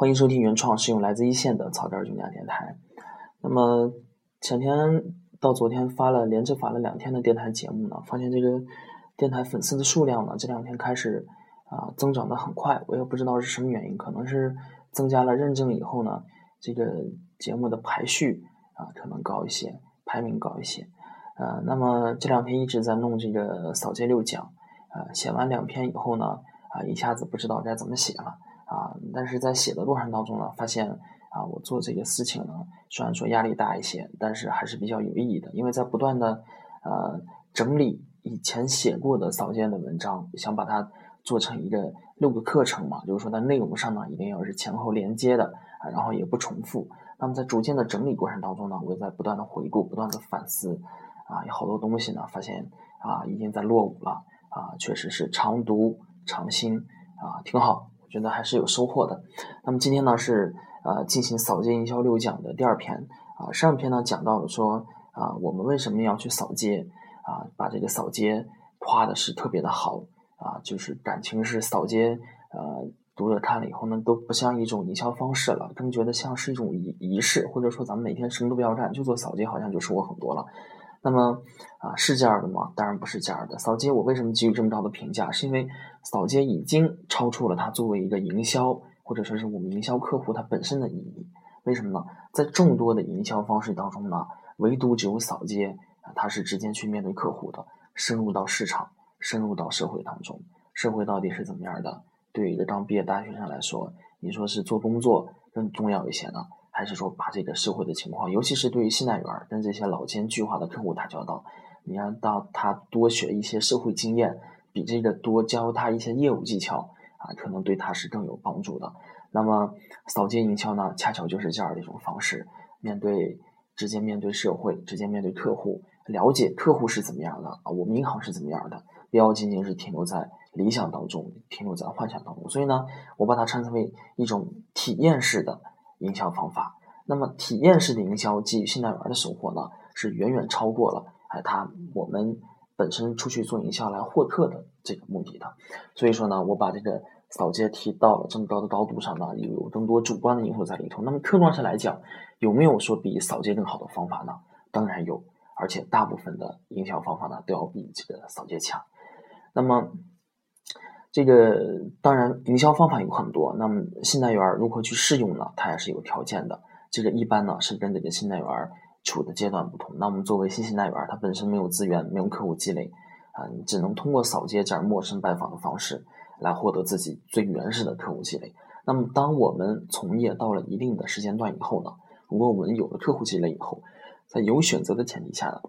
欢迎收听原创，是用来自一线的草根儿军家电台。那么前天到昨天发了连着发了两天的电台节目呢，发现这个电台粉丝的数量呢这两天开始啊增长的很快，我也不知道是什么原因，可能是增加了认证以后呢，这个节目的排序啊可能高一些，排名高一些。呃，那么这两天一直在弄这个扫街六讲，呃，写完两篇以后呢，啊一下子不知道该怎么写了。但是在写的过程当中呢，发现啊，我做这个事情呢，虽然说压力大一些，但是还是比较有意义的，因为在不断的呃整理以前写过的扫街的文章，想把它做成一个六个课程嘛，就是说在内容上呢，一定要是前后连接的啊，然后也不重复。那么在逐渐的整理过程当中呢，我也在不断的回顾，不断的反思啊，有好多东西呢，发现啊，已经在落伍了啊，确实是常读常新啊，挺好。觉得还是有收获的。那么今天呢是呃进行扫街营销六讲的第二篇啊，上篇呢讲到了说啊我们为什么要去扫街啊，把这个扫街夸的是特别的好啊，就是感情是扫街呃读者看了以后呢都不像一种营销方式了，更觉得像是一种仪仪式，或者说咱们每天什么都不要干就做扫街，好像就收获很多了。那么啊，是这样的吗？当然不是这样的。扫街我为什么给予这么高的评价？是因为扫街已经超出了它作为一个营销，或者说是我们营销客户它本身的意义。为什么呢？在众多的营销方式当中呢，唯独只有扫街啊，它是直接去面对客户的，深入到市场，深入到社会当中。社会到底是怎么样的？对于一个刚毕业大学生来说，你说是做工作更重要一些呢？还是说把这个社会的情况，尤其是对于信贷员跟这些老奸巨猾的客户打交道，你让到他多学一些社会经验，比这个多教他一些业务技巧啊，可能对他是更有帮助的。那么扫街营销呢，恰巧就是这样的一种方式，面对直接面对社会，直接面对客户，了解客户是怎么样的啊，我们银行是怎么样的，不要仅仅是停留在理想当中，停留在幻想当中。所以呢，我把它称之为一种体验式的。营销方法，那么体验式的营销给予信贷员的收获呢，是远远超过了哎他我们本身出去做营销来获客的这个目的的。所以说呢，我把这个扫街提到了这么高的高度上呢，有更多主观的因素在里头。那么客观上来讲，有没有说比扫街更好的方法呢？当然有，而且大部分的营销方法呢都要比这个扫街强。那么。这个当然，营销方法有很多。那么，信贷员如何去适用呢？它也是有条件的。这个一般呢是跟这个信贷员处的阶段不同。那我们作为新信贷员，他本身没有资源，没有客户积累，啊，你只能通过扫街这样陌生拜访的方式来获得自己最原始的客户积累。那么，当我们从业到了一定的时间段以后呢，如果我们有了客户积累以后，在有选择的前提下呢，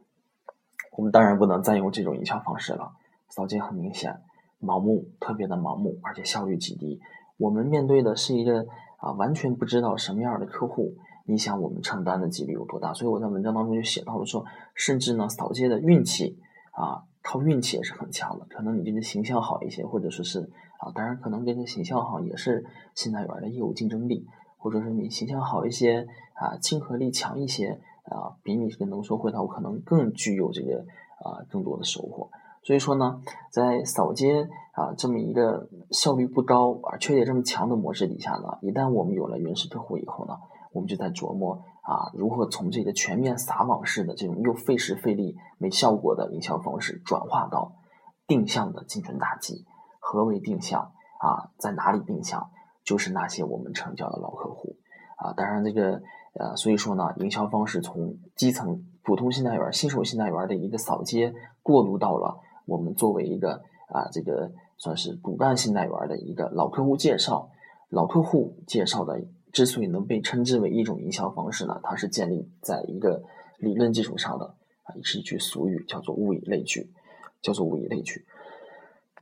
我们当然不能再用这种营销方式了。扫街很明显。盲目，特别的盲目，而且效率极低。我们面对的是一个啊，完全不知道什么样的客户。你想，我们承担的几率有多大？所以我在文章当中就写到了说，甚至呢，扫街的运气啊，靠运气也是很强的。可能你这个形象好一些，或者说是啊，当然可能这个形象好也是信贷员的业务竞争力，或者是你形象好一些啊，亲和力强一些啊，比你这个能说会道可能更具有这个啊更多的收获。所以说呢，在扫街啊这么一个效率不高而缺点这么强的模式底下呢，一旦我们有了原始客户以后呢，我们就在琢磨啊如何从这个全面撒网式的这种又费时费力没效果的营销方式转化到定向的精准打击。何为定向啊？在哪里定向？就是那些我们成交的老客户啊。当然这个呃，所以说呢，营销方式从基层普通信贷员、新手信贷员的一个扫街过渡到了。我们作为一个啊，这个算是骨干信贷员的一个老客户介绍，老客户介绍的，之所以能被称之为一种营销方式呢，它是建立在一个理论基础上的啊，是一句俗语，叫做物以类聚，叫做物以类聚。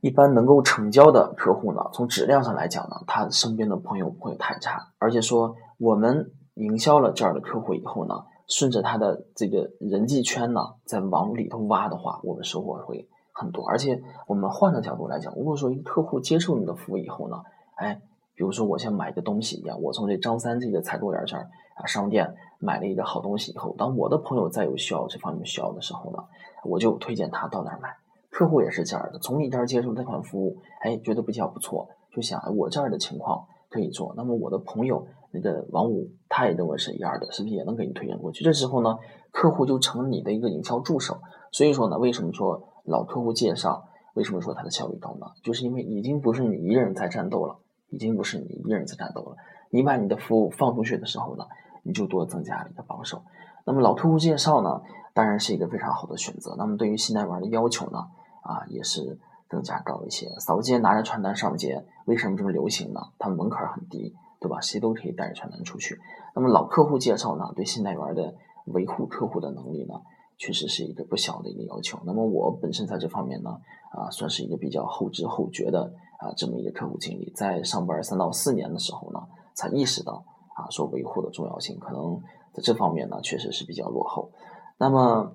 一般能够成交的客户呢，从质量上来讲呢，他身边的朋友不会太差，而且说我们营销了这儿的客户以后呢，顺着他的这个人际圈呢，再往里头挖的话，我们收获会。很多，而且我们换个角度来讲，如果说一个客户接受你的服务以后呢，哎，比如说我像买一个东西一样，我从这张三这个采购员这儿啊商店买了一个好东西以后，当我的朋友再有需要这方面需要的时候呢，我就推荐他到那儿买。客户也是这样的，从你这儿接受这款服务，哎，觉得比较不错，就想我这儿的情况可以做。那么我的朋友那个王五，他也认为是一样的，是不是也能给你推荐过去？这时候呢，客户就成了你的一个营销助手。所以说呢，为什么说老客户介绍，为什么说它的效率高呢？就是因为已经不是你一个人在战斗了，已经不是你一个人在战斗了。你把你的服务放出去的时候呢，你就多增加了一个帮手。那么老客户介绍呢，当然是一个非常好的选择。那么对于新代玩的要求呢，啊，也是更加高一些。扫街拿着传单上街，为什么这么流行呢？它门槛很低，对吧？谁都可以带着传单出去。那么老客户介绍呢，对新代玩的维护客户的能力呢，确实是一个不小的一个要求。那么我本身在这方面呢，啊，算是一个比较后知后觉的啊这么一个客户经理。在上班三到四年的时候呢，才意识到啊，说维护的重要性，可能。在这方面呢，确实是比较落后。那么，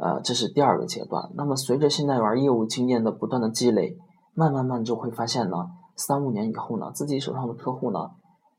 呃，这是第二个阶段。那么，随着信贷员业务经验的不断的积累，慢慢慢就会发现呢，三五年以后呢，自己手上的客户呢，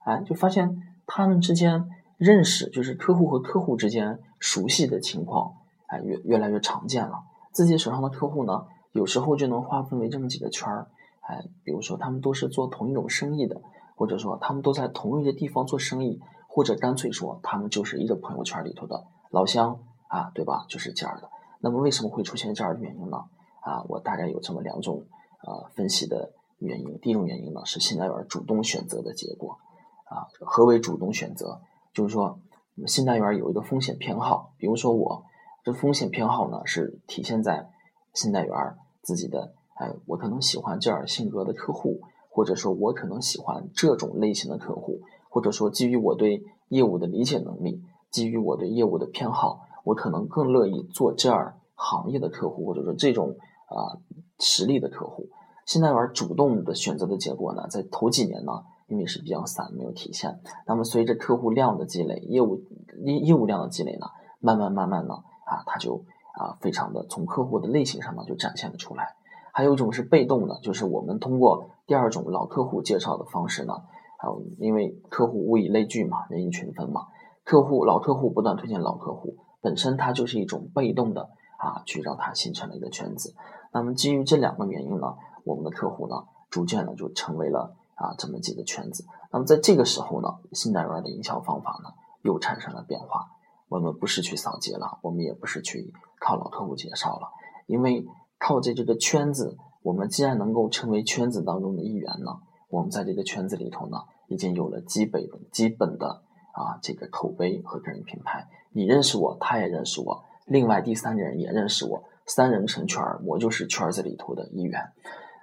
哎，就发现他们之间认识，就是客户和客户之间熟悉的情况，哎，越越来越常见了。自己手上的客户呢，有时候就能划分为这么几个圈儿，哎，比如说他们都是做同一种生意的，或者说他们都在同一个地方做生意。或者干脆说，他们就是一个朋友圈里头的老乡啊，对吧？就是这样的。那么为什么会出现这样的原因呢？啊，我大概有这么两种呃分析的原因。第一种原因呢是信贷员主动选择的结果啊。何为主动选择？就是说，信贷员有一个风险偏好，比如说我这风险偏好呢是体现在信贷员自己的，哎，我可能喜欢这样性格的客户，或者说我可能喜欢这种类型的客户。或者说，基于我对业务的理解能力，基于我对业务的偏好，我可能更乐意做这样行业的客户，或者说这种啊实力的客户。现在玩主动的选择的结果呢，在头几年呢，因为是比较散，没有体现。那么随着客户量的积累，业务业业务量的积累呢，慢慢慢慢呢，啊，它就啊非常的从客户的类型上呢就展现了出来。还有一种是被动的，就是我们通过第二种老客户介绍的方式呢。还有，因为客户物以类聚嘛，人以群分嘛。客户老客户不断推荐老客户，本身它就是一种被动的啊，去让它形成了一个圈子。那么基于这两个原因呢，我们的客户呢，逐渐的就成为了啊这么几个圈子。那么在这个时候呢，新代员的营销方法呢，又产生了变化。我们不是去扫街了，我们也不是去靠老客户介绍了，因为靠这这个圈子，我们既然能够成为圈子当中的一员呢。我们在这个圈子里头呢，已经有了基本的、基本的啊这个口碑和个人品牌。你认识我，他也认识我，另外第三人也认识我，三人成圈儿，我就是圈子里头的一员。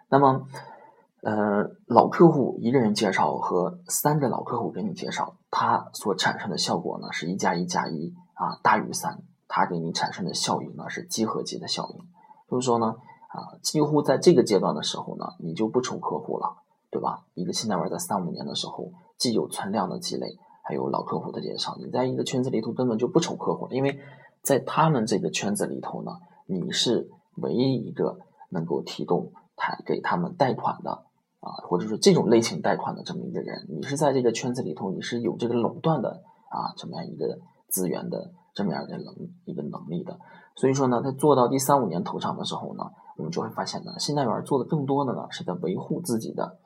那么，呃，老客户一个人介绍和三个老客户给你介绍，它所产生的效果呢是一加一加一啊大于三，它给你产生的效应呢是几何级的效应。就是说呢，啊，几乎在这个阶段的时候呢，你就不愁客户了。对吧？一个新代玩在三五年的时候，既有存量的积累，还有老客户的介绍，你在一个圈子里头根本就不愁客户，因为在他们这个圈子里头呢，你是唯一一个能够提供他给他们贷款的啊，或者说这种类型贷款的这么一个人，你是在这个圈子里头，你是有这个垄断的啊，这么样一个资源的这么样的能一个能力的。所以说呢，在做到第三五年头上的时候呢，我们就会发现呢，新代员做的更多的呢，是在维护自己的。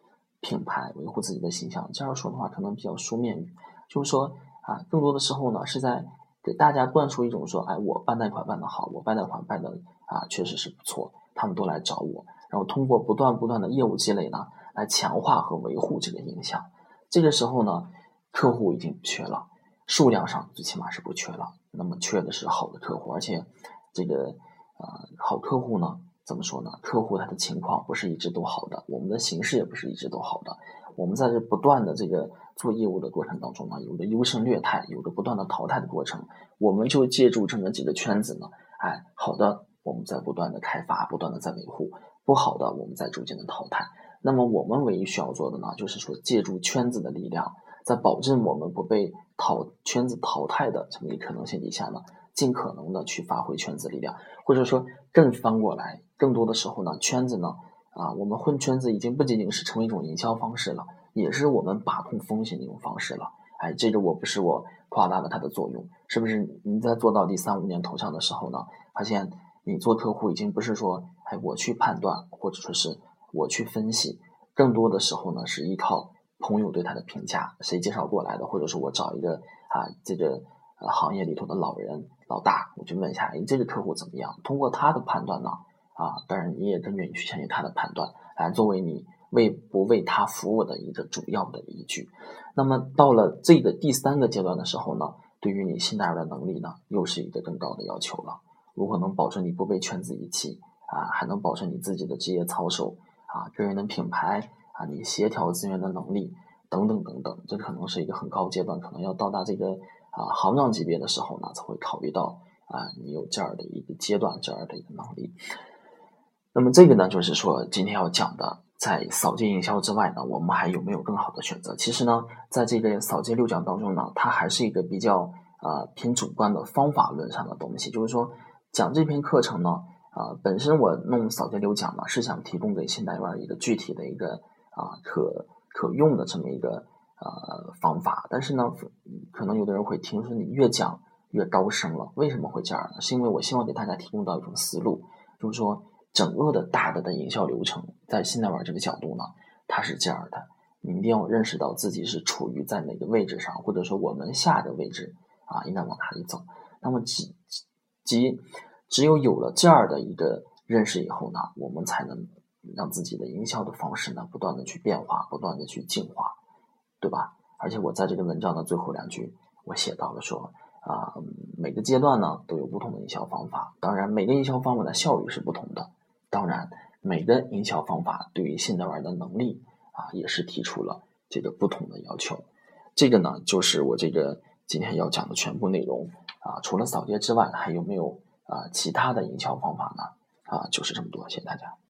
品牌维护自己的形象，这样说的话可能比较书面语，就是说啊，更多的时候呢是在给大家灌输一种说，哎，我办贷款办得好，我办贷款办的啊确实是不错，他们都来找我，然后通过不断不断的业务积累呢，来强化和维护这个影响。这个时候呢，客户已经不缺了，数量上最起码是不缺了，那么缺的是好的客户，而且这个呃好客户呢。怎么说呢？客户他的情况不是一直都好的，我们的形式也不是一直都好的。我们在这不断的这个做业务的过程当中呢，有的优胜劣汰，有的不断的淘汰的过程。我们就借助这么几个圈子呢，哎，好的，我们在不断的开发，不断的在维护；不好的，我们在逐渐的淘汰。那么我们唯一需要做的呢，就是说借助圈子的力量，在保证我们不被淘圈子淘汰的这么一个可能性底下呢。尽可能的去发挥圈子力量，或者说更翻过来，更多的时候呢，圈子呢，啊，我们混圈子已经不仅仅是成为一种营销方式了，也是我们把控风险的一种方式了。哎，这个我不是我夸大了它的作用，是不是？你在做到第三五年头上的时候呢，发现你做客户已经不是说，哎，我去判断，或者说是我去分析，更多的时候呢，是依靠朋友对他的评价，谁介绍过来的，或者是我找一个啊这个行业里头的老人老大，我去问一下，哎，这个客户怎么样？通过他的判断呢，啊，当然你也更愿意去相信他的判断，来作为你为不为他服务的一个主要的依据。那么到了这个第三个阶段的时候呢，对于你信贷的能力呢，又是一个更高的要求了。如何能保证你不被圈子遗弃啊？还能保证你自己的职业操守啊、个人的品牌？啊，你协调资源的能力等等等等，这可能是一个很高阶段，可能要到达这个啊行长级别的时候呢，才会考虑到啊你有这样的一个阶段，这样的一个能力。那么这个呢，就是说今天要讲的，在扫街营销之外呢，我们还有没有更好的选择？其实呢，在这个扫街六讲当中呢，它还是一个比较啊偏主观的方法论上的东西，就是说讲这篇课程呢，啊本身我弄扫街六讲呢，是想提供给新代员一个具体的一个。啊，可可用的这么一个呃方法，但是呢，可能有的人会听说你越讲越高深了，为什么会这样呢？是因为我希望给大家提供到一种思路，就是说整个的大的的营销流程，在现在玩这个角度呢，它是这样的，你一定要认识到自己是处于在哪个位置上，或者说我们下的位置啊，应该往哪里走。那么即即只有有了这样的一个认识以后呢，我们才能。让自己的营销的方式呢，不断的去变化，不断的去进化，对吧？而且我在这个文章的最后两句，我写到了说啊，每个阶段呢都有不同的营销方法，当然每个营销方法的效率是不同的，当然每个营销方法对于现代玩的能力啊也是提出了这个不同的要求。这个呢就是我这个今天要讲的全部内容啊。除了扫街之外，还有没有啊其他的营销方法呢？啊，就是这么多，谢谢大家。